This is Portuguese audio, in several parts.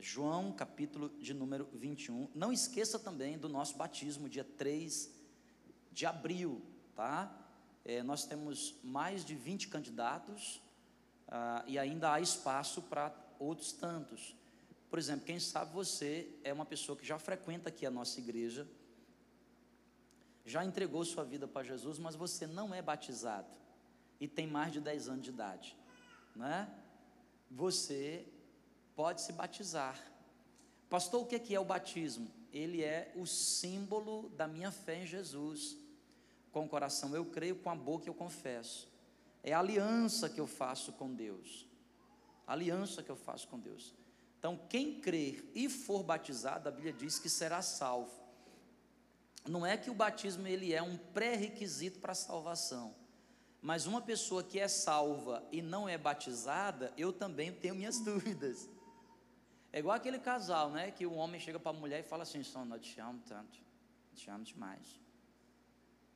João, capítulo de número 21. Não esqueça também do nosso batismo, dia 3 de abril, tá? É, nós temos mais de 20 candidatos ah, e ainda há espaço para outros tantos. Por exemplo, quem sabe você é uma pessoa que já frequenta aqui a nossa igreja, já entregou sua vida para Jesus, mas você não é batizado e tem mais de 10 anos de idade, né? Você pode se batizar. Pastor, o que é o batismo? Ele é o símbolo da minha fé em Jesus. Com o coração eu creio, com a boca eu confesso. É a aliança que eu faço com Deus. aliança que eu faço com Deus. Então, quem crer e for batizado, a Bíblia diz que será salvo. Não é que o batismo ele é um pré-requisito para a salvação. Mas uma pessoa que é salva e não é batizada, eu também tenho minhas dúvidas. É igual aquele casal, né? Que o homem chega para a mulher e fala assim: Sono, eu te amo tanto, te amo demais.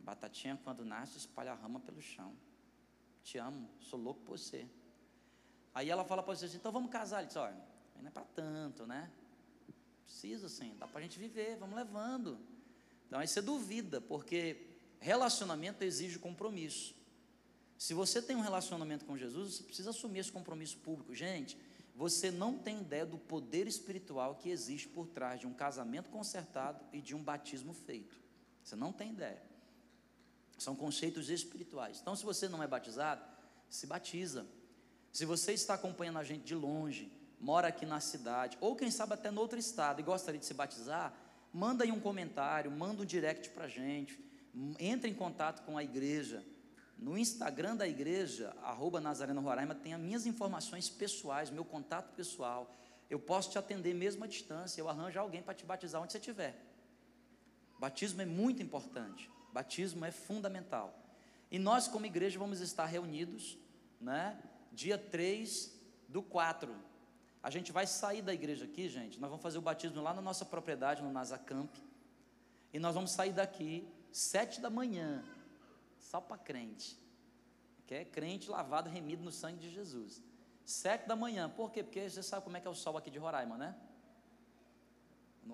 Batatinha, quando nasce, espalha a rama pelo chão. Te amo, sou louco por você. Aí ela fala para você assim: então vamos casar. Ele diz: olha, não é para tanto, né? Precisa sim, dá para a gente viver, vamos levando. Então aí você duvida, porque relacionamento exige compromisso. Se você tem um relacionamento com Jesus, você precisa assumir esse compromisso público. Gente, você não tem ideia do poder espiritual que existe por trás de um casamento consertado e de um batismo feito. Você não tem ideia. São conceitos espirituais. Então, se você não é batizado, se batiza. Se você está acompanhando a gente de longe, mora aqui na cidade, ou quem sabe até no outro estado e gostaria de se batizar, manda aí um comentário, manda um direct para a gente, entre em contato com a igreja. No Instagram da igreja, arroba Nazareno Roraima, tem as minhas informações pessoais, meu contato pessoal. Eu posso te atender mesmo à distância, eu arranjo alguém para te batizar onde você estiver. Batismo é muito importante, batismo é fundamental. E nós, como igreja, vamos estar reunidos, né? Dia 3 do 4. A gente vai sair da igreja aqui, gente. Nós vamos fazer o batismo lá na nossa propriedade, no Nasacamp. E nós vamos sair daqui sete da manhã só para crente. Que é crente lavado, remido no sangue de Jesus. Sete da manhã, por quê? Porque você sabe como é que é o sol aqui de Roraima, né?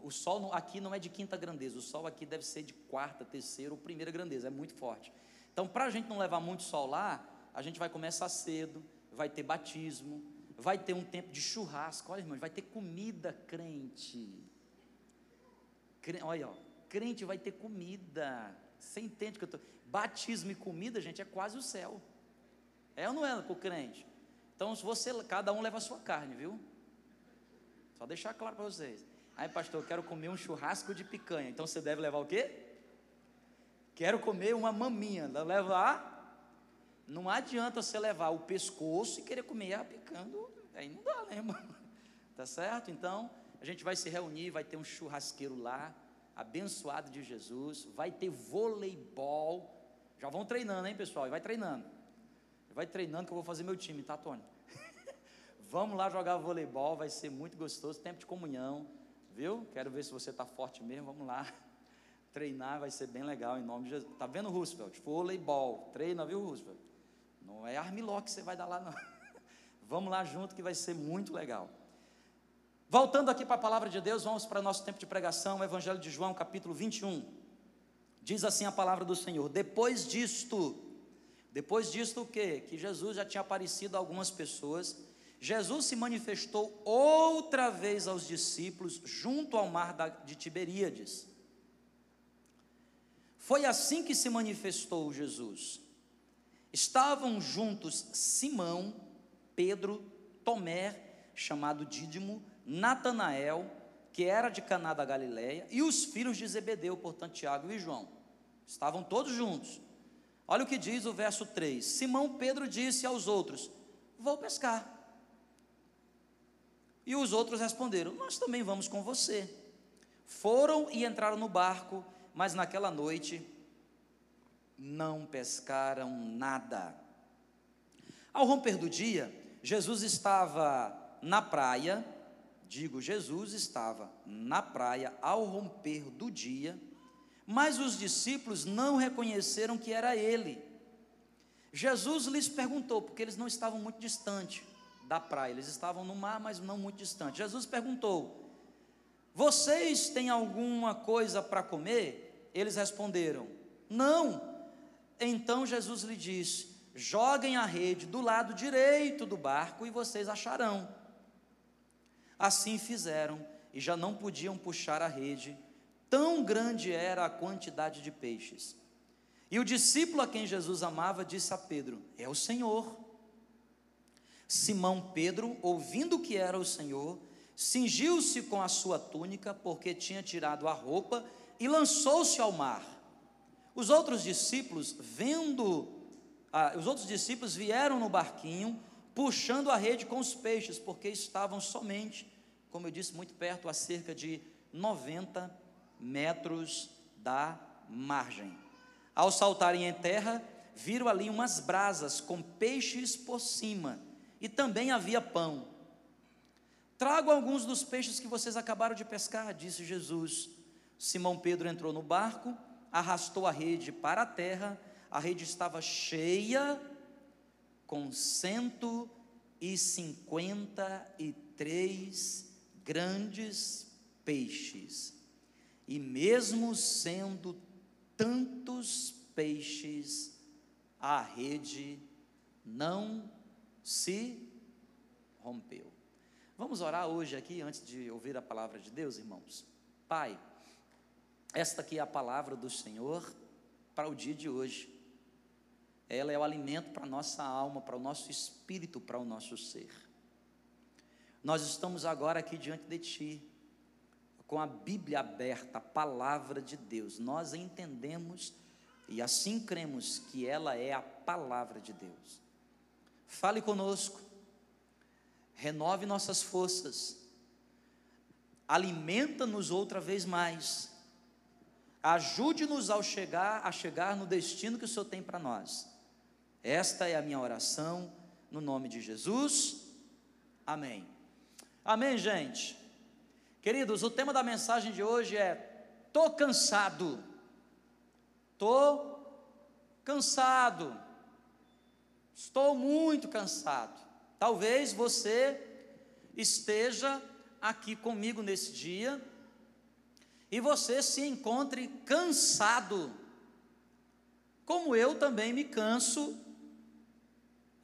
O sol aqui não é de quinta grandeza, o sol aqui deve ser de quarta, terceira ou primeira grandeza, é muito forte. Então, para a gente não levar muito sol lá, a gente vai começar cedo, vai ter batismo, vai ter um tempo de churrasco, olha irmãos, vai ter comida crente. Olha, ó, crente vai ter comida. Você entende que eu estou. Batismo e comida, gente, é quase o céu. É ou não é para o crente? Então, se você, cada um leva a sua carne, viu? Só deixar claro para vocês. Aí, pastor, eu quero comer um churrasco de picanha. Então você deve levar o quê? Quero comer uma maminha. Levar. Não adianta você levar o pescoço e querer comer a picando. Aí não dá, né, irmão? Tá certo? Então, a gente vai se reunir, vai ter um churrasqueiro lá, abençoado de Jesus, vai ter voleibol já vão treinando, hein, pessoal? E vai treinando. Vai treinando que eu vou fazer meu time, tá, Tony? Vamos lá jogar voleibol, vai ser muito gostoso. Tempo de comunhão, viu? Quero ver se você está forte mesmo. Vamos lá. Treinar vai ser bem legal em nome de Jesus. Tá vendo, Roosevelt? Voleibol. Treina, viu, Roosevelt? Não é armiló que você vai dar lá, não. Vamos lá junto que vai ser muito legal. Voltando aqui para a palavra de Deus, vamos para nosso tempo de pregação, o Evangelho de João, capítulo 21. Diz assim a palavra do Senhor: depois disto, depois disto o que? Que Jesus já tinha aparecido a algumas pessoas. Jesus se manifestou outra vez aos discípulos junto ao mar de Tiberíades. Foi assim que se manifestou Jesus. Estavam juntos Simão, Pedro, Tomé, chamado Dídimo, Natanael, que era de Caná da Galileia, e os filhos de Zebedeu, portanto Tiago e João. Estavam todos juntos. Olha o que diz o verso 3: Simão Pedro disse aos outros: Vou pescar. E os outros responderam: Nós também vamos com você. Foram e entraram no barco, mas naquela noite não pescaram nada. Ao romper do dia, Jesus estava na praia, digo, Jesus estava na praia ao romper do dia, mas os discípulos não reconheceram que era ele. Jesus lhes perguntou, porque eles não estavam muito distantes da praia. Eles estavam no mar, mas não muito distante. Jesus perguntou: Vocês têm alguma coisa para comer? Eles responderam: Não. Então Jesus lhe disse: Joguem a rede do lado direito do barco e vocês acharão. Assim fizeram e já não podiam puxar a rede, tão grande era a quantidade de peixes. E o discípulo a quem Jesus amava disse a Pedro: É o Senhor. Simão Pedro, ouvindo que era o Senhor, cingiu-se com a sua túnica, porque tinha tirado a roupa, e lançou-se ao mar. Os outros discípulos, vendo, ah, os outros discípulos vieram no barquinho, puxando a rede com os peixes, porque estavam somente, como eu disse, muito perto, a cerca de 90 metros da margem. Ao saltarem em terra, viram ali umas brasas com peixes por cima, e também havia pão. Trago alguns dos peixes que vocês acabaram de pescar, disse Jesus. Simão Pedro entrou no barco, arrastou a rede para a terra, a rede estava cheia com 153 grandes peixes. E mesmo sendo tantos peixes, a rede não se rompeu. Vamos orar hoje aqui, antes de ouvir a palavra de Deus, irmãos? Pai, esta aqui é a palavra do Senhor para o dia de hoje. Ela é o alimento para a nossa alma, para o nosso espírito, para o nosso ser. Nós estamos agora aqui diante de Ti, com a Bíblia aberta, a palavra de Deus. Nós entendemos e assim cremos que ela é a palavra de Deus. Fale conosco, renove nossas forças, alimenta-nos outra vez mais, ajude-nos ao chegar a chegar no destino que o Senhor tem para nós. Esta é a minha oração no nome de Jesus. Amém. Amém, gente. Queridos, o tema da mensagem de hoje é: tô cansado. Tô cansado. Estou muito cansado. Talvez você esteja aqui comigo nesse dia e você se encontre cansado, como eu também me canso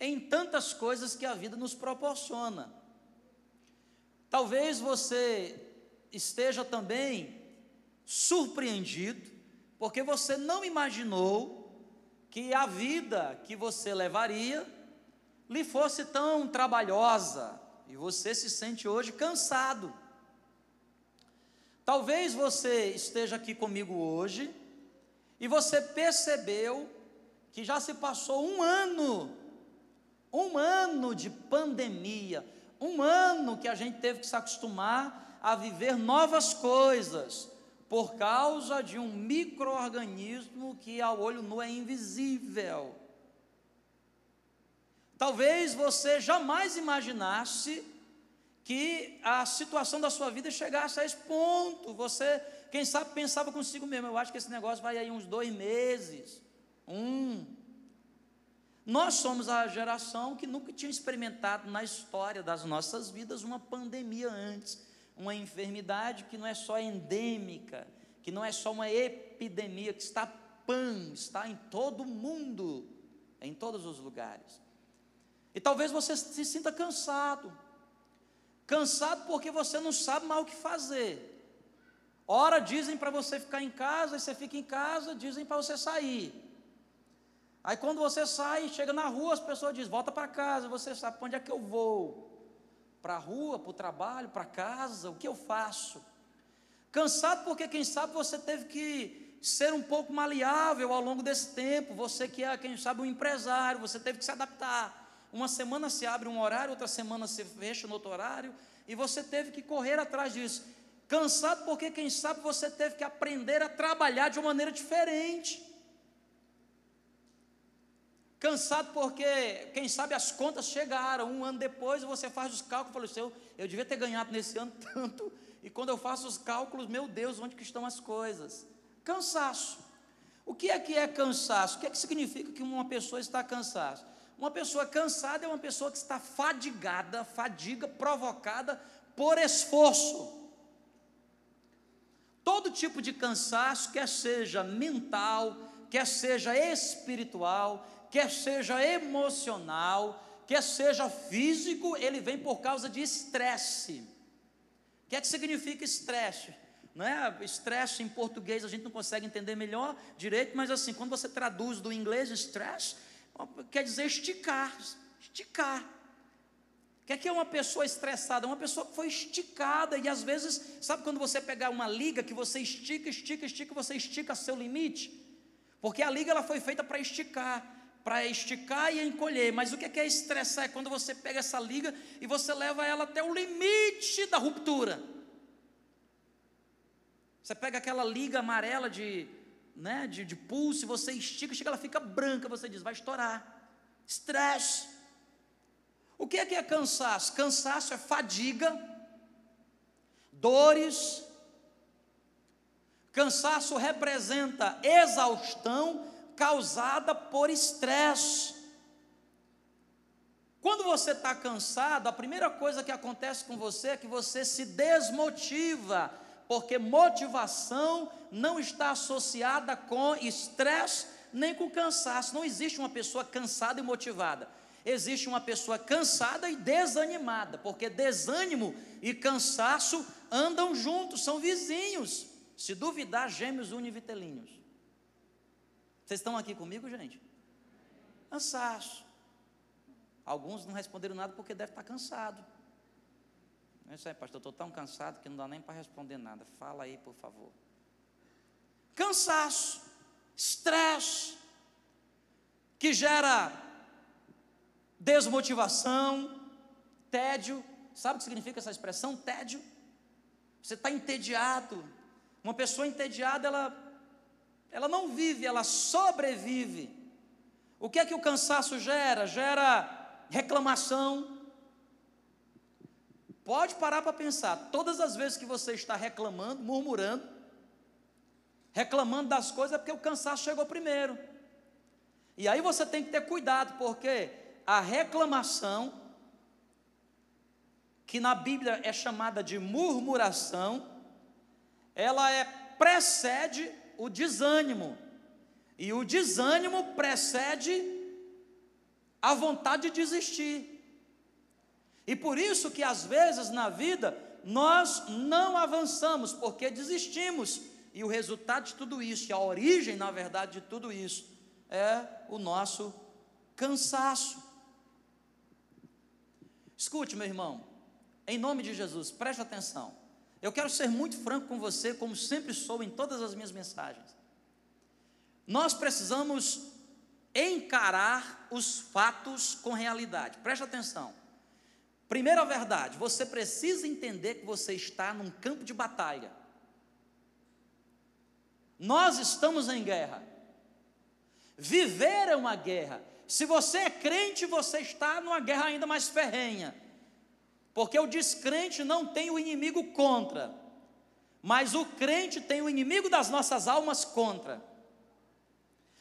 em tantas coisas que a vida nos proporciona. Talvez você esteja também surpreendido, porque você não imaginou que a vida que você levaria lhe fosse tão trabalhosa e você se sente hoje cansado. Talvez você esteja aqui comigo hoje e você percebeu que já se passou um ano, um ano de pandemia, um ano que a gente teve que se acostumar a viver novas coisas, por causa de um microorganismo que ao olho nu é invisível. Talvez você jamais imaginasse que a situação da sua vida chegasse a esse ponto. Você, quem sabe, pensava consigo mesmo: eu acho que esse negócio vai aí uns dois meses, um. Nós somos a geração que nunca tinha experimentado na história das nossas vidas uma pandemia antes, uma enfermidade que não é só endêmica, que não é só uma epidemia, que está pan, está em todo mundo, em todos os lugares. E talvez você se sinta cansado, cansado porque você não sabe mais o que fazer. Ora dizem para você ficar em casa, e você fica em casa, dizem para você sair. Aí quando você sai, chega na rua, as pessoas dizem, volta para casa, você sabe para onde é que eu vou? Para a rua, para o trabalho, para casa, o que eu faço? Cansado porque, quem sabe, você teve que ser um pouco maleável ao longo desse tempo, você que é, quem sabe, um empresário, você teve que se adaptar. Uma semana se abre um horário, outra semana se fecha no outro horário, e você teve que correr atrás disso. Cansado porque, quem sabe, você teve que aprender a trabalhar de uma maneira diferente. Cansado porque, quem sabe, as contas chegaram. Um ano depois você faz os cálculos e fala eu, eu devia ter ganhado nesse ano tanto. E quando eu faço os cálculos, meu Deus, onde que estão as coisas? Cansaço. O que é que é cansaço? O que é que significa que uma pessoa está cansada? Uma pessoa cansada é uma pessoa que está fadigada, fadiga provocada por esforço. Todo tipo de cansaço, quer seja mental, quer seja espiritual, quer seja emocional, quer seja físico, ele vem por causa de estresse. O que é que significa estresse? Não é? Estresse em português a gente não consegue entender melhor direito, mas assim, quando você traduz do inglês estresse, quer dizer esticar, esticar. O que é que é uma pessoa estressada? Uma pessoa que foi esticada, e às vezes, sabe quando você pegar uma liga que você estica, estica, estica, você estica seu limite? Porque a liga ela foi feita para esticar, para esticar e encolher. Mas o que é, que é estressar? É quando você pega essa liga e você leva ela até o limite da ruptura. Você pega aquela liga amarela de, né, de, de pulso, você estica, chega, ela fica branca, você diz, vai estourar. Estresse. O que é que é cansaço? Cansaço é fadiga, dores. Cansaço representa exaustão causada por estresse. Quando você está cansado, a primeira coisa que acontece com você é que você se desmotiva, porque motivação não está associada com estresse nem com cansaço. Não existe uma pessoa cansada e motivada existe uma pessoa cansada e desanimada, porque desânimo e cansaço andam juntos, são vizinhos. Se duvidar, gêmeos univitelíneos. Vocês estão aqui comigo, gente? Cansaço. Alguns não responderam nada porque deve estar cansado. Não é isso aí, pastor, estou tão cansado que não dá nem para responder nada. Fala aí, por favor. Cansaço, estresse, que gera desmotivação, tédio. Sabe o que significa essa expressão? Tédio. Você está entediado. Uma pessoa entediada, ela, ela não vive, ela sobrevive. O que é que o cansaço gera? Gera reclamação. Pode parar para pensar. Todas as vezes que você está reclamando, murmurando, reclamando das coisas, é porque o cansaço chegou primeiro. E aí você tem que ter cuidado, porque a reclamação, que na Bíblia é chamada de murmuração, ela é precede o desânimo. E o desânimo precede a vontade de desistir. E por isso que às vezes na vida nós não avançamos, porque desistimos. E o resultado de tudo isso, e a origem, na verdade, de tudo isso, é o nosso cansaço. Escute, meu irmão, em nome de Jesus, preste atenção. Eu quero ser muito franco com você, como sempre sou em todas as minhas mensagens. Nós precisamos encarar os fatos com realidade. Preste atenção. Primeira verdade, você precisa entender que você está num campo de batalha. Nós estamos em guerra. Viver é uma guerra. Se você é crente, você está numa guerra ainda mais ferrenha. Porque o descrente não tem o inimigo contra, mas o crente tem o inimigo das nossas almas contra.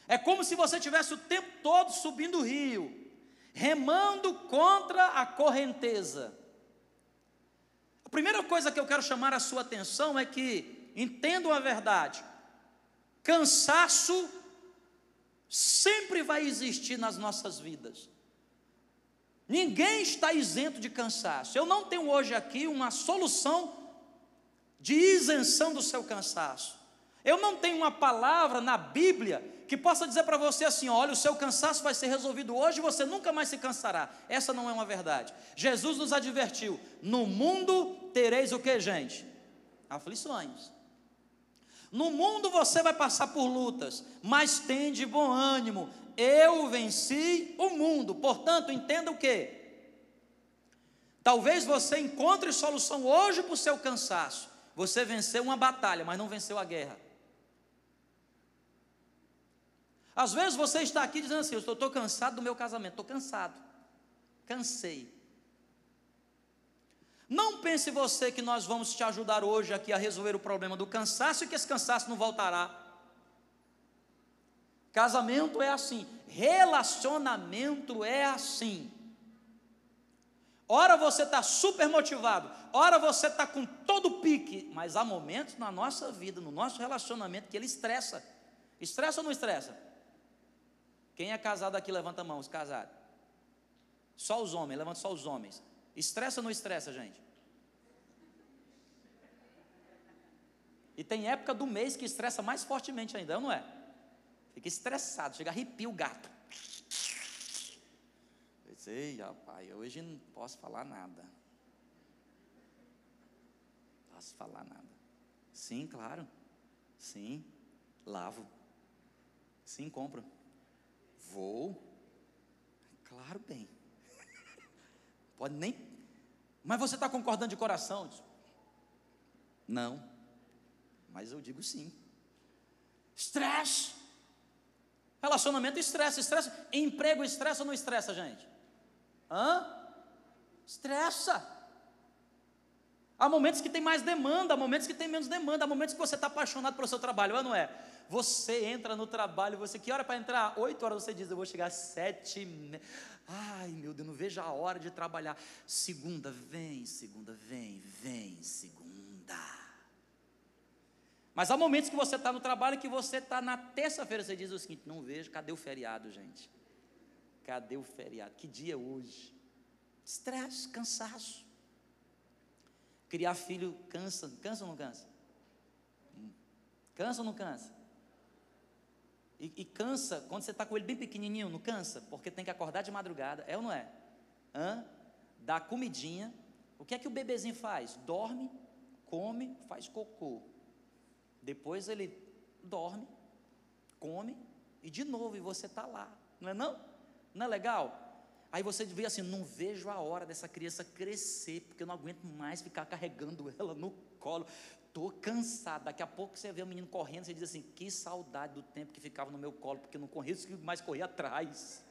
É como se você tivesse o tempo todo subindo o rio, remando contra a correnteza. A primeira coisa que eu quero chamar a sua atenção é que entendam a verdade. Cansaço sempre vai existir nas nossas vidas. Ninguém está isento de cansaço. Eu não tenho hoje aqui uma solução de isenção do seu cansaço. Eu não tenho uma palavra na Bíblia que possa dizer para você assim: olha, o seu cansaço vai ser resolvido hoje e você nunca mais se cansará. Essa não é uma verdade. Jesus nos advertiu: no mundo tereis o que, gente? Aflições. No mundo você vai passar por lutas, mas tem de bom ânimo. Eu venci o mundo. Portanto, entenda o que? Talvez você encontre solução hoje para o seu cansaço. Você venceu uma batalha, mas não venceu a guerra. Às vezes você está aqui dizendo assim: Eu estou cansado do meu casamento, estou cansado, cansei. Não pense você que nós vamos te ajudar hoje aqui a resolver o problema do cansaço e que esse cansaço não voltará. Casamento é assim, relacionamento é assim. Ora você está super motivado, ora você está com todo o pique, mas há momentos na nossa vida, no nosso relacionamento, que ele estressa. Estressa ou não estressa? Quem é casado aqui, levanta a mão, os casados. Só os homens, levanta só os homens. Estressa ou não estressa, gente? E tem época do mês que estressa mais fortemente ainda, não é? Fica estressado, chega arrepia o gato. Ei, rapaz, hoje não posso falar nada. Posso falar nada. Sim, claro. Sim, lavo. Sim, compro. Vou. Claro, bem. Pode nem. Mas você está concordando de coração? Não. Mas eu digo sim. Estresse. Relacionamento estressa, estressa. Emprego estressa ou não estressa, gente? Hã? Estressa. Há momentos que tem mais demanda, há momentos que tem menos demanda, há momentos que você está apaixonado pelo seu trabalho, não é? Você entra no trabalho, você que hora para entrar? Oito horas você diz, eu vou chegar às sete. Ai meu Deus, não vejo a hora de trabalhar. Segunda vem, segunda vem, vem, segunda. Mas há momentos que você está no trabalho que você está na terça-feira, você diz o seguinte: não vejo, cadê o feriado, gente? Cadê o feriado? Que dia é hoje? Estresse, cansaço. Criar filho cansa, cansa ou não cansa? Hum. Cansa ou não cansa? E, e cansa quando você está com ele bem pequenininho, não cansa? Porque tem que acordar de madrugada, é ou não é? Hã? Dá comidinha. O que é que o bebezinho faz? Dorme, come, faz cocô. Depois ele dorme, come e de novo, e você está lá, não é não? Não é legal? Aí você vê assim, não vejo a hora dessa criança crescer, porque eu não aguento mais ficar carregando ela no colo. Estou cansado. Daqui a pouco você vê o menino correndo, você diz assim, que saudade do tempo que ficava no meu colo, porque eu não corria, mais corria atrás.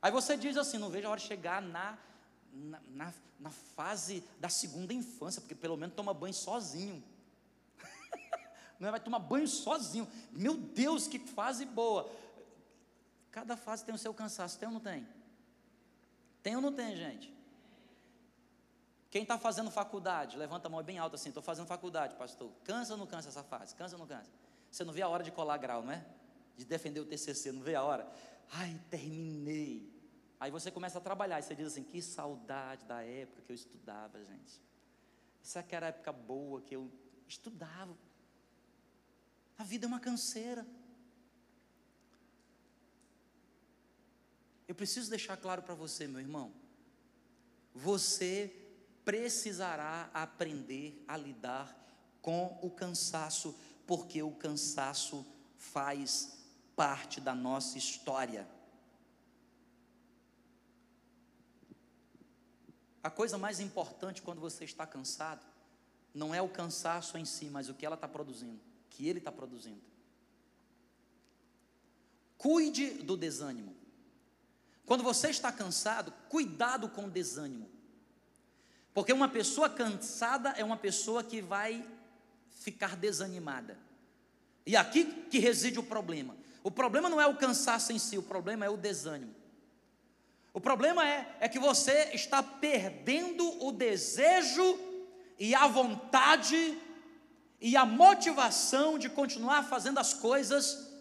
Aí você diz assim, não vejo a hora de chegar na, na, na, na fase da segunda infância, porque pelo menos toma banho sozinho. Não é? vai tomar banho sozinho. Meu Deus, que fase boa. Cada fase tem o seu cansaço, tem ou não tem? Tem ou não tem, gente? Quem está fazendo faculdade, levanta a mão bem alta assim, estou fazendo faculdade, pastor. Cansa ou não cansa essa fase? Cansa ou não cansa? Você não vê a hora de colar grau, não é? De defender o TCC, não vê a hora? Ai, terminei. Aí você começa a trabalhar e você diz assim: que saudade da época que eu estudava, gente. Essa que era a época boa que eu estudava. A vida é uma canseira. Eu preciso deixar claro para você, meu irmão. Você precisará aprender a lidar com o cansaço, porque o cansaço faz parte da nossa história. A coisa mais importante quando você está cansado não é o cansaço em si, mas o que ela está produzindo, que ele está produzindo. Cuide do desânimo. Quando você está cansado, cuidado com o desânimo. Porque uma pessoa cansada é uma pessoa que vai ficar desanimada. E aqui que reside o problema. O problema não é o cansaço em si, o problema é o desânimo. O problema é, é que você está perdendo o desejo e a vontade e a motivação de continuar fazendo as coisas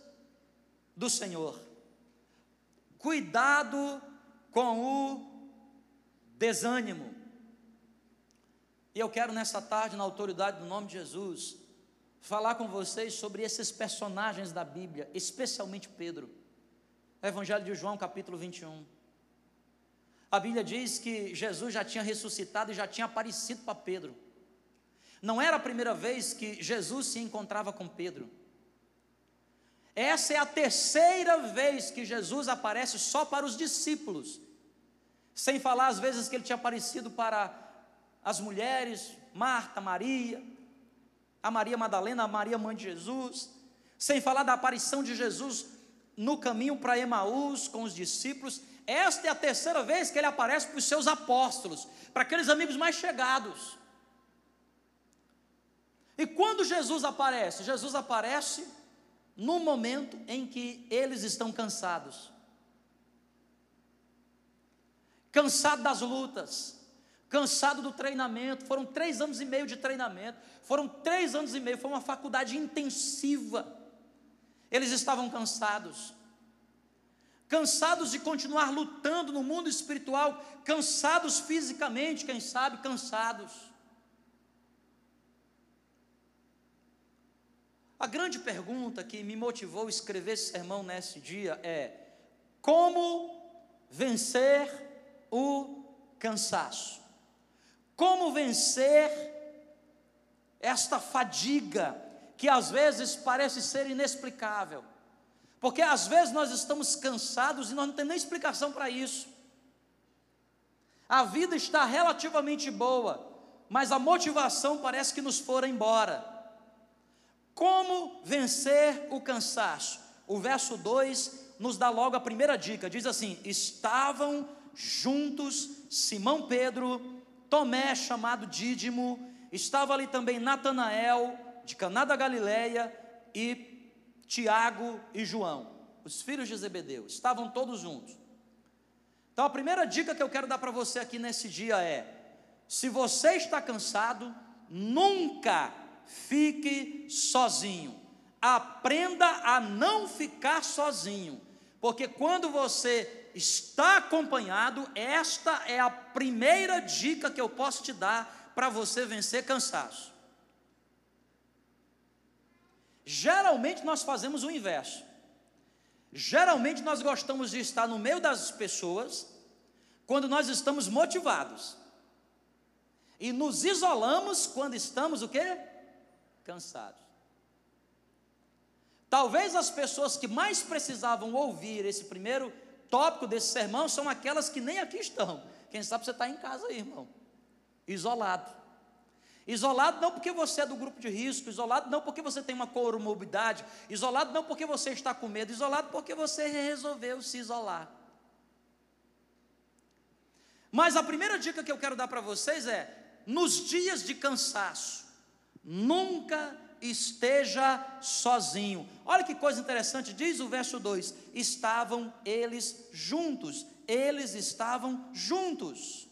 do Senhor. Cuidado com o desânimo. E eu quero nessa tarde, na autoridade do nome de Jesus, falar com vocês sobre esses personagens da Bíblia, especialmente Pedro. Evangelho de João, capítulo 21. A Bíblia diz que Jesus já tinha ressuscitado e já tinha aparecido para Pedro. Não era a primeira vez que Jesus se encontrava com Pedro. Essa é a terceira vez que Jesus aparece só para os discípulos, sem falar às vezes que ele tinha aparecido para as mulheres, Marta, Maria, a Maria Madalena, a Maria mãe de Jesus, sem falar da aparição de Jesus no caminho para Emaús com os discípulos. Esta é a terceira vez que ele aparece para os seus apóstolos, para aqueles amigos mais chegados. E quando Jesus aparece? Jesus aparece no momento em que eles estão cansados. Cansado das lutas, cansado do treinamento. Foram três anos e meio de treinamento, foram três anos e meio, foi uma faculdade intensiva. Eles estavam cansados, cansados de continuar lutando no mundo espiritual, cansados fisicamente, quem sabe, cansados. A grande pergunta que me motivou a escrever esse sermão nesse dia é: como vencer o cansaço? Como vencer esta fadiga que às vezes parece ser inexplicável? Porque às vezes nós estamos cansados e nós não temos nem explicação para isso. A vida está relativamente boa, mas a motivação parece que nos for embora. Como vencer o cansaço? O verso 2 nos dá logo a primeira dica: diz assim: Estavam juntos Simão Pedro, Tomé, chamado Dídimo, estava ali também Natanael, de Caná da Galileia, e Tiago e João, os filhos de Zebedeu, estavam todos juntos. Então a primeira dica que eu quero dar para você aqui nesse dia é: se você está cansado, nunca fique sozinho. Aprenda a não ficar sozinho, porque quando você está acompanhado, esta é a primeira dica que eu posso te dar para você vencer cansaço. Geralmente nós fazemos o inverso. Geralmente nós gostamos de estar no meio das pessoas quando nós estamos motivados. E nos isolamos quando estamos o quê? Cansados. Talvez as pessoas que mais precisavam ouvir esse primeiro tópico desse sermão são aquelas que nem aqui estão. Quem sabe você está em casa aí, irmão. Isolado. Isolado não porque você é do grupo de risco, isolado não porque você tem uma comorbidade, isolado não porque você está com medo, isolado porque você resolveu se isolar. Mas a primeira dica que eu quero dar para vocês é: nos dias de cansaço, nunca esteja sozinho. Olha que coisa interessante, diz o verso 2: estavam eles juntos, eles estavam juntos.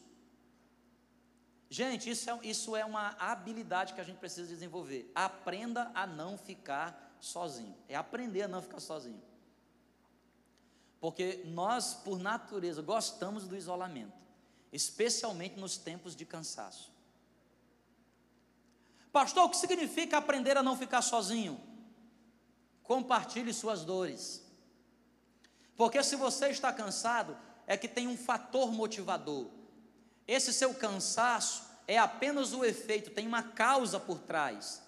Gente, isso é, isso é uma habilidade que a gente precisa desenvolver. Aprenda a não ficar sozinho. É aprender a não ficar sozinho. Porque nós, por natureza, gostamos do isolamento, especialmente nos tempos de cansaço. Pastor, o que significa aprender a não ficar sozinho? Compartilhe suas dores. Porque se você está cansado, é que tem um fator motivador. Esse seu cansaço é apenas o efeito, tem uma causa por trás.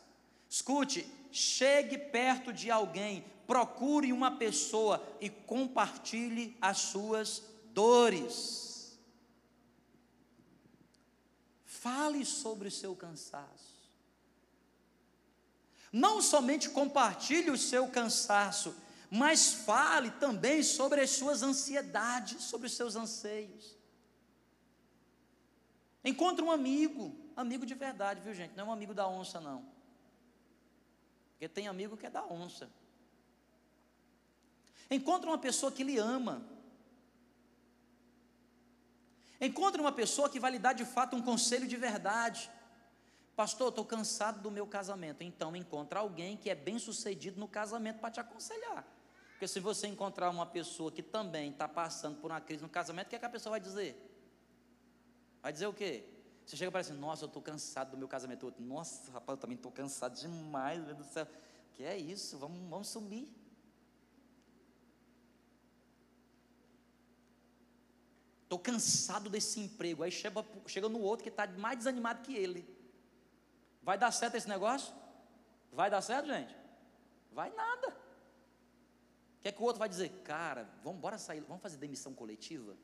Escute, chegue perto de alguém, procure uma pessoa e compartilhe as suas dores. Fale sobre o seu cansaço. Não somente compartilhe o seu cansaço, mas fale também sobre as suas ansiedades, sobre os seus anseios. Encontre um amigo, amigo de verdade, viu gente? Não é um amigo da onça, não. Porque tem amigo que é da onça. Encontre uma pessoa que lhe ama. Encontre uma pessoa que vai lhe dar de fato um conselho de verdade. Pastor, estou cansado do meu casamento. Então, encontre alguém que é bem sucedido no casamento para te aconselhar. Porque se você encontrar uma pessoa que também está passando por uma crise no casamento, o que, é que a pessoa vai dizer? Vai dizer o quê? Você chega fala assim, nossa, eu estou cansado do meu casamento. Outro, nossa, rapaz, eu também estou cansado demais, meu Deus do céu. Que é isso? Vamos, vamos sumir. Estou cansado desse emprego. Aí chega, chega no outro que está mais desanimado que ele. Vai dar certo esse negócio? Vai dar certo, gente? Vai nada. O que é que o outro vai dizer? Cara, vamos embora sair, vamos fazer demissão coletiva?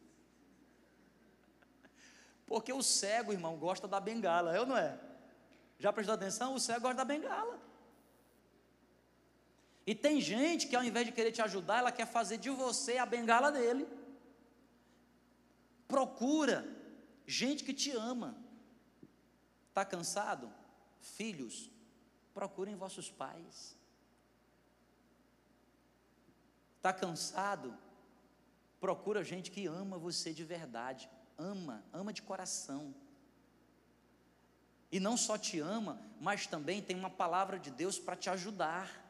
Porque o cego, irmão, gosta da bengala, é ou não é? Já prestou atenção? O cego gosta da bengala. E tem gente que ao invés de querer te ajudar, ela quer fazer de você a bengala dele. Procura gente que te ama. Está cansado? Filhos, procurem vossos pais. Está cansado? Procura gente que ama você de verdade. Ama, ama de coração. E não só te ama, mas também tem uma palavra de Deus para te ajudar.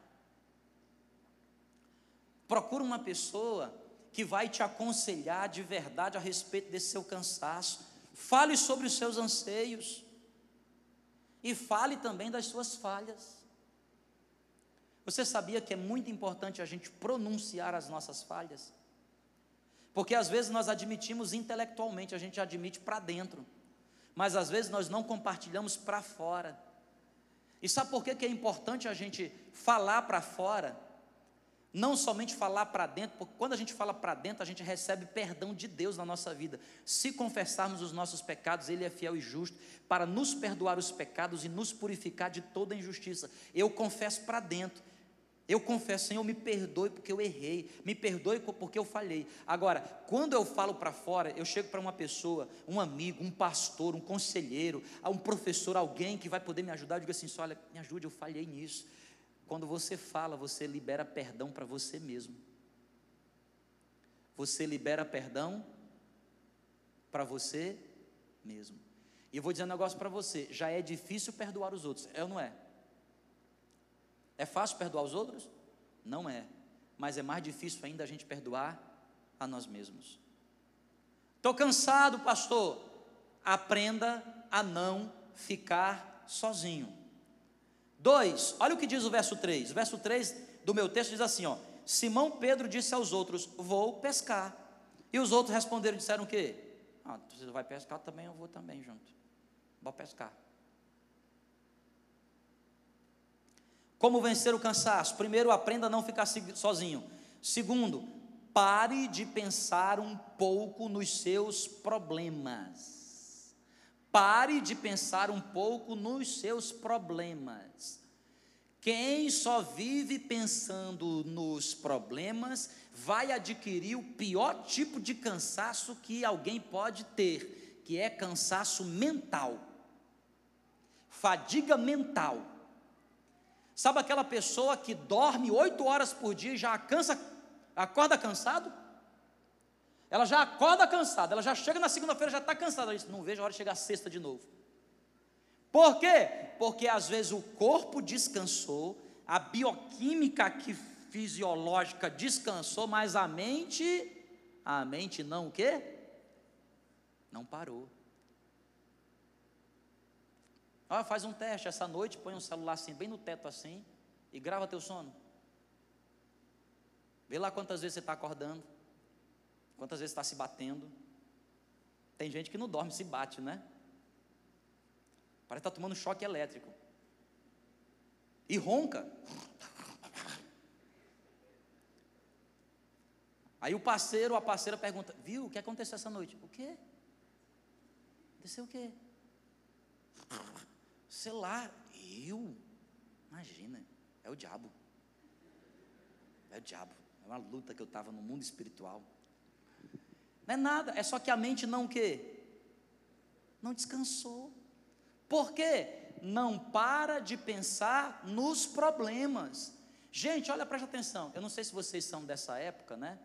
Procura uma pessoa que vai te aconselhar de verdade a respeito desse seu cansaço. Fale sobre os seus anseios. E fale também das suas falhas. Você sabia que é muito importante a gente pronunciar as nossas falhas? Porque às vezes nós admitimos intelectualmente, a gente admite para dentro, mas às vezes nós não compartilhamos para fora. E sabe por que, que é importante a gente falar para fora? Não somente falar para dentro, porque quando a gente fala para dentro, a gente recebe perdão de Deus na nossa vida. Se confessarmos os nossos pecados, Ele é fiel e justo para nos perdoar os pecados e nos purificar de toda injustiça. Eu confesso para dentro. Eu confesso, Senhor, me perdoe porque eu errei, me perdoe porque eu falhei. Agora, quando eu falo para fora, eu chego para uma pessoa, um amigo, um pastor, um conselheiro, um professor, alguém que vai poder me ajudar, eu digo assim: olha, me ajude, eu falhei nisso. Quando você fala, você libera perdão para você mesmo. Você libera perdão para você mesmo. E eu vou dizer um negócio para você: já é difícil perdoar os outros, é ou não é? É fácil perdoar os outros? Não é. Mas é mais difícil ainda a gente perdoar a nós mesmos. Estou cansado, pastor. Aprenda a não ficar sozinho. Dois, olha o que diz o verso 3. O verso 3 do meu texto diz assim: ó, Simão Pedro disse aos outros: Vou pescar. E os outros responderam e disseram o quê? Ah, você vai pescar também, eu vou também junto. Vou pescar. Como vencer o cansaço? Primeiro, aprenda a não ficar sozinho. Segundo, pare de pensar um pouco nos seus problemas. Pare de pensar um pouco nos seus problemas. Quem só vive pensando nos problemas vai adquirir o pior tipo de cansaço que alguém pode ter, que é cansaço mental. Fadiga mental. Sabe aquela pessoa que dorme oito horas por dia e já cansa, acorda cansado? Ela já acorda cansada, ela já chega na segunda-feira, já está cansada. Ela diz, não vejo a hora de chegar sexta de novo. Por quê? Porque às vezes o corpo descansou, a bioquímica aqui fisiológica descansou, mas a mente, a mente não o quê? Não parou. Olha, faz um teste essa noite, põe um celular assim, bem no teto assim, e grava teu sono. Vê lá quantas vezes você está acordando. Quantas vezes está se batendo? Tem gente que não dorme, se bate, né? Parece que está tomando choque elétrico. E ronca. Aí o parceiro ou a parceira pergunta: Viu, o que aconteceu essa noite? O quê? Aconteceu o quê? Sei lá, eu? Imagina, é o diabo. É o diabo. É uma luta que eu estava no mundo espiritual. Não é nada, é só que a mente não o quê? Não descansou. Por quê? Não para de pensar nos problemas. Gente, olha, presta atenção. Eu não sei se vocês são dessa época, né?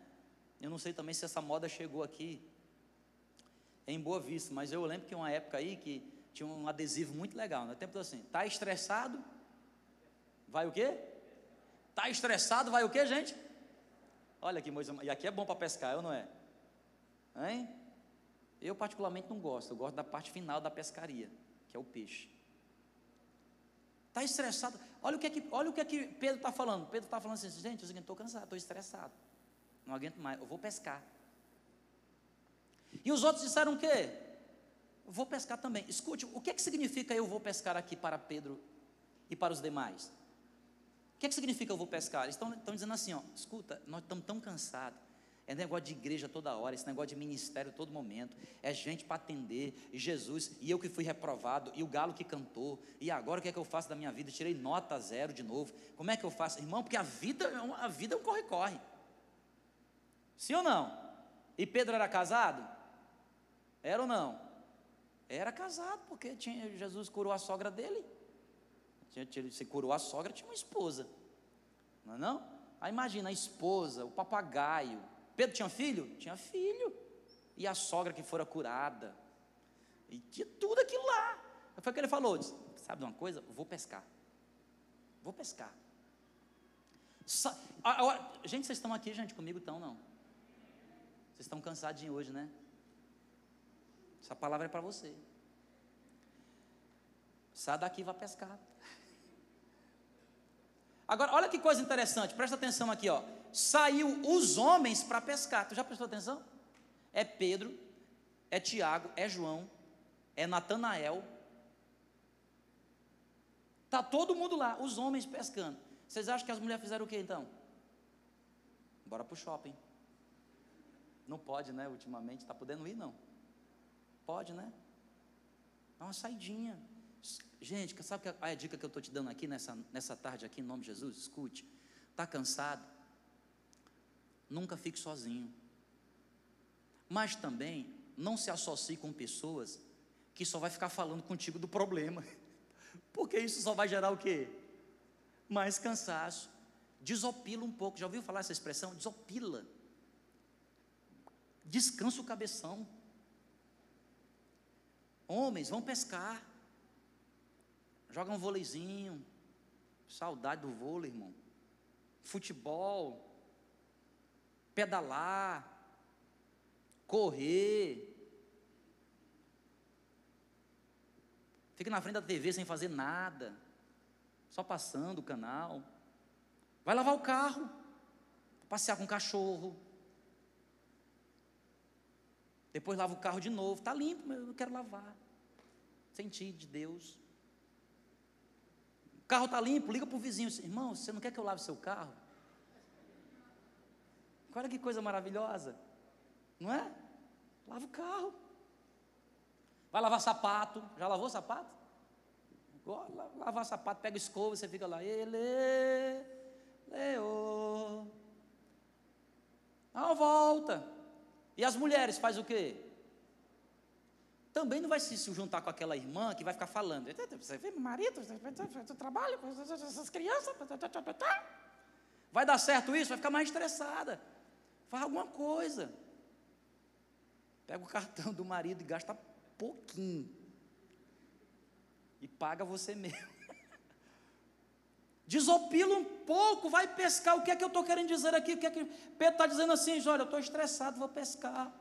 Eu não sei também se essa moda chegou aqui em Boa Vista, mas eu lembro que uma época aí que tinha um adesivo muito legal, né? Tempo assim, tá estressado? Vai o quê? Tá estressado, vai o quê, gente? Olha aqui, Moisés, e aqui é bom para pescar, eu não é? Hein? Eu particularmente não gosto, eu gosto da parte final da pescaria, que é o peixe. Está estressado. Olha o que é que, olha o que, é que Pedro está falando. Pedro está falando assim, gente, eu estou cansado, estou estressado. Não aguento mais, eu vou pescar. E os outros disseram o quê? Eu vou pescar também. Escute, o que é que significa eu vou pescar aqui para Pedro e para os demais? O que é que significa eu vou pescar? Eles estão, estão dizendo assim, ó, escuta, nós estamos tão cansados é negócio de igreja toda hora, esse negócio de ministério todo momento. É gente para atender. E Jesus, e eu que fui reprovado, e o galo que cantou. E agora o que é que eu faço da minha vida? Tirei nota zero de novo. Como é que eu faço? Irmão, porque a vida, é a vida é um corre-corre. Sim ou não? E Pedro era casado? Era ou não? Era casado, porque tinha, Jesus curou a sogra dele. Se curou a sogra, tinha uma esposa. Não é não? Aí imagina a esposa, o papagaio. Pedro tinha filho? Tinha filho. E a sogra que fora curada. E tinha tudo aquilo lá. Foi o que ele falou: disse, sabe de uma coisa? Vou pescar. Vou pescar. Sa gente, vocês estão aqui, gente, comigo então não? Vocês estão cansadinhos hoje, né? Essa palavra é para você. Sai daqui e vá pescar. Agora, olha que coisa interessante, presta atenção aqui, ó. Saiu os homens para pescar. Tu já prestou atenção? É Pedro, é Tiago, é João, é Natanael. Tá todo mundo lá, os homens pescando. Vocês acham que as mulheres fizeram o que então? Bora pro shopping. Não pode, né? Ultimamente, está podendo ir, não. Pode, né? Dá uma saidinha. Gente, sabe a, a dica que eu estou te dando aqui nessa, nessa tarde, aqui em nome de Jesus? Escute. Está cansado? Nunca fique sozinho. Mas também não se associe com pessoas que só vai ficar falando contigo do problema. Porque isso só vai gerar o quê? Mais cansaço. Desopila um pouco. Já ouviu falar essa expressão? Desopila. Descansa o cabeção. Homens, vão pescar. Joga um vôleizinho. Saudade do vôlei, irmão. Futebol. Pedalar. Correr. Fica na frente da TV sem fazer nada. Só passando o canal. Vai lavar o carro. Passear com o cachorro. Depois lava o carro de novo. Está limpo, mas eu não quero lavar. Sentir de Deus. O carro está limpo, liga para o vizinho. Irmão, você não quer que eu lave seu carro? Olha que coisa maravilhosa. Não é? Lava o carro. Vai lavar sapato. Já lavou sapato? Lavar sapato, pega escova, você fica lá. Ele. Dá uma volta. E as mulheres faz o quê? também não vai se juntar com aquela irmã que vai ficar falando. Você vê, marido, você trabalha com essas crianças. Vai dar certo isso? Vai ficar mais estressada. Faz alguma coisa. Pega o cartão do marido e gasta pouquinho. E paga você mesmo. Desopila um pouco, vai pescar. O que é que eu estou querendo dizer aqui? O que é que Pedro está dizendo assim, olha, eu estou estressado, vou pescar.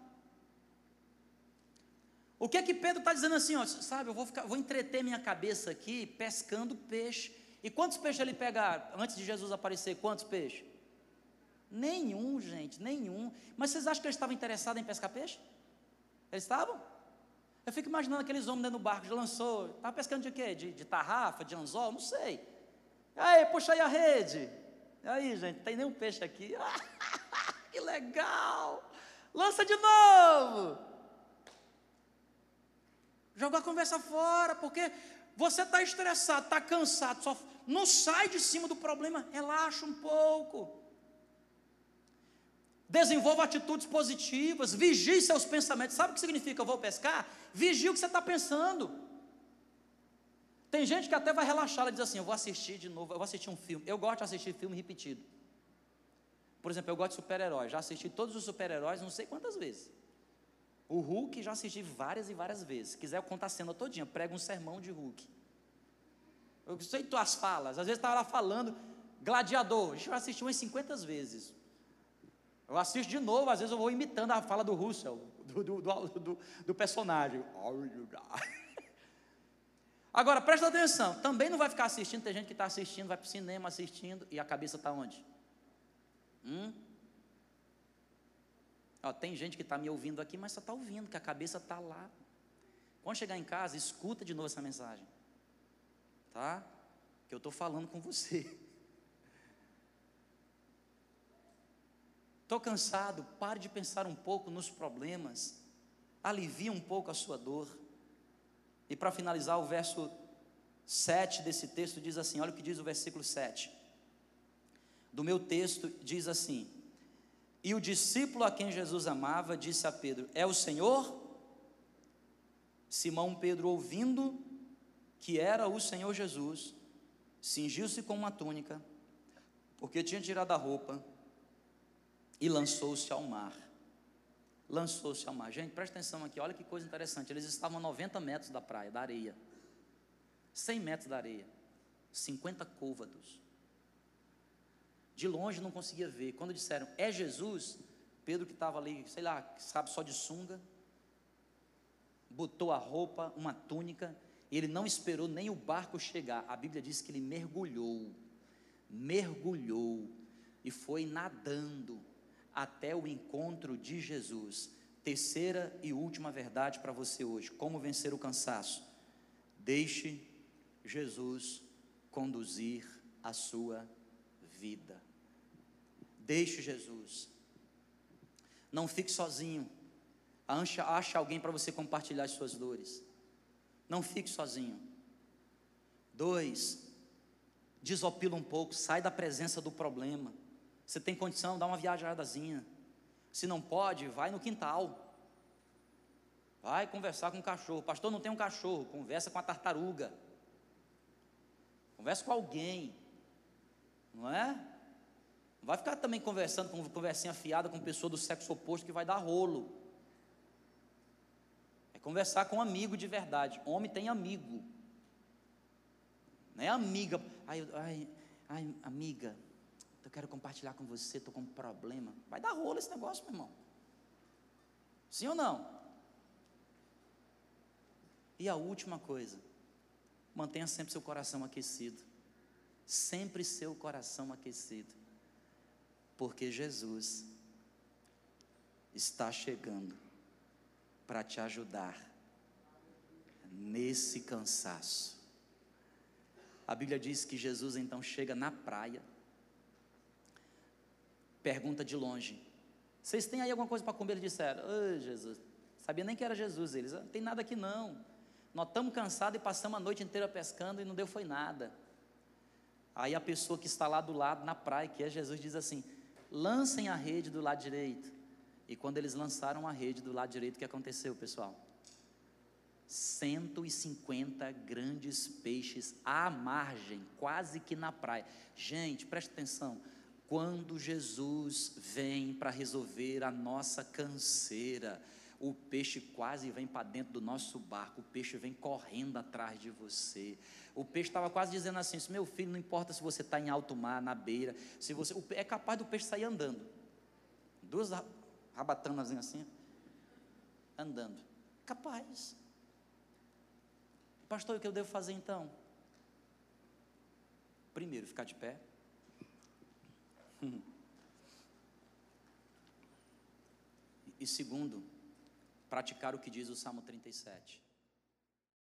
O que é que Pedro está dizendo assim, ó, sabe, eu vou, ficar, vou entreter minha cabeça aqui pescando peixe. E quantos peixes ele pegar antes de Jesus aparecer? Quantos peixes? Nenhum, gente, nenhum. Mas vocês acham que eles estavam interessados em pescar peixe? Eles estavam? Eu fico imaginando aqueles homens dentro do barco, já lançou, estava pescando de quê? De, de tarrafa, de anzol, não sei. Aí, puxa aí a rede. Aí, gente, tem nenhum peixe aqui. que legal! Lança de novo jogar a conversa fora, porque você está estressado, está cansado, só não sai de cima do problema, relaxa um pouco. Desenvolva atitudes positivas, vigie seus pensamentos. Sabe o que significa eu vou pescar? Vigie o que você está pensando. Tem gente que até vai relaxar, ela diz assim: eu vou assistir de novo, eu vou assistir um filme. Eu gosto de assistir filme repetido. Por exemplo, eu gosto de super-heróis. Já assisti todos os super-heróis não sei quantas vezes. O Hulk já assisti várias e várias vezes. Se quiser eu contar a cena todinha, prego um sermão de Hulk. Eu sei tuas falas. Às vezes estava lá falando, gladiador, a gente já assistiu umas 50 vezes. Eu assisto de novo, às vezes eu vou imitando a fala do Russell, do, do, do, do personagem. Agora, presta atenção, também não vai ficar assistindo, tem gente que está assistindo, vai para o cinema assistindo, e a cabeça está onde? Hum? Ó, tem gente que está me ouvindo aqui, mas só está ouvindo, que a cabeça está lá. Quando chegar em casa, escuta de novo essa mensagem. Tá? Que eu estou falando com você. Estou cansado, pare de pensar um pouco nos problemas. Alivia um pouco a sua dor. E para finalizar, o verso 7 desse texto diz assim: olha o que diz o versículo 7. Do meu texto diz assim: e o discípulo a quem Jesus amava disse a Pedro: É o Senhor? Simão Pedro, ouvindo que era o Senhor Jesus, cingiu-se com uma túnica, porque tinha tirado a roupa e lançou-se ao mar. Lançou-se ao mar. Gente, presta atenção aqui, olha que coisa interessante. Eles estavam a 90 metros da praia, da areia. 100 metros da areia. 50 côvados. De longe não conseguia ver. Quando disseram, é Jesus, Pedro que estava ali, sei lá, sabe, só de sunga, botou a roupa, uma túnica, ele não esperou nem o barco chegar. A Bíblia diz que ele mergulhou, mergulhou e foi nadando até o encontro de Jesus. Terceira e última verdade para você hoje: como vencer o cansaço? Deixe Jesus conduzir a sua vida. Deixe Jesus. Não fique sozinho. Acha, alguém para você compartilhar as suas dores. Não fique sozinho. Dois, desopila um pouco, sai da presença do problema. Você tem condição, dá uma viajadazinha. Se não pode, vai no quintal. Vai conversar com o cachorro. Pastor, não tem um cachorro, conversa com a tartaruga. Conversa com alguém. Não é? Não vai ficar também conversando com conversinha fiada com pessoa do sexo oposto que vai dar rolo. É conversar com um amigo de verdade. Homem tem amigo. Não é amiga. Ai, ai, ai amiga, quero compartilhar com você, estou com um problema. Vai dar rolo esse negócio, meu irmão. Sim ou não? E a última coisa, mantenha sempre seu coração aquecido. Sempre seu coração aquecido. Porque Jesus está chegando para te ajudar nesse cansaço. A Bíblia diz que Jesus então chega na praia pergunta de longe: Vocês têm aí alguma coisa para comer? Eles disseram: oh, Jesus, sabia nem que era Jesus. Eles: Não tem nada aqui não. Nós estamos cansados e passamos a noite inteira pescando e não deu foi nada. Aí a pessoa que está lá do lado, na praia, que é Jesus, diz assim: lancem a rede do lado direito. E quando eles lançaram a rede do lado direito, o que aconteceu, pessoal? 150 grandes peixes à margem, quase que na praia. Gente, preste atenção. Quando Jesus vem para resolver a nossa canseira, o peixe quase vem para dentro do nosso barco, o peixe vem correndo atrás de você. O peixe estava quase dizendo assim: meu filho, não importa se você está em alto mar, na beira, se você, é capaz do peixe sair andando. Duas rabatanas assim, andando. Capaz. Pastor, o que eu devo fazer então? Primeiro, ficar de pé. E segundo, praticar o que diz o Salmo 37.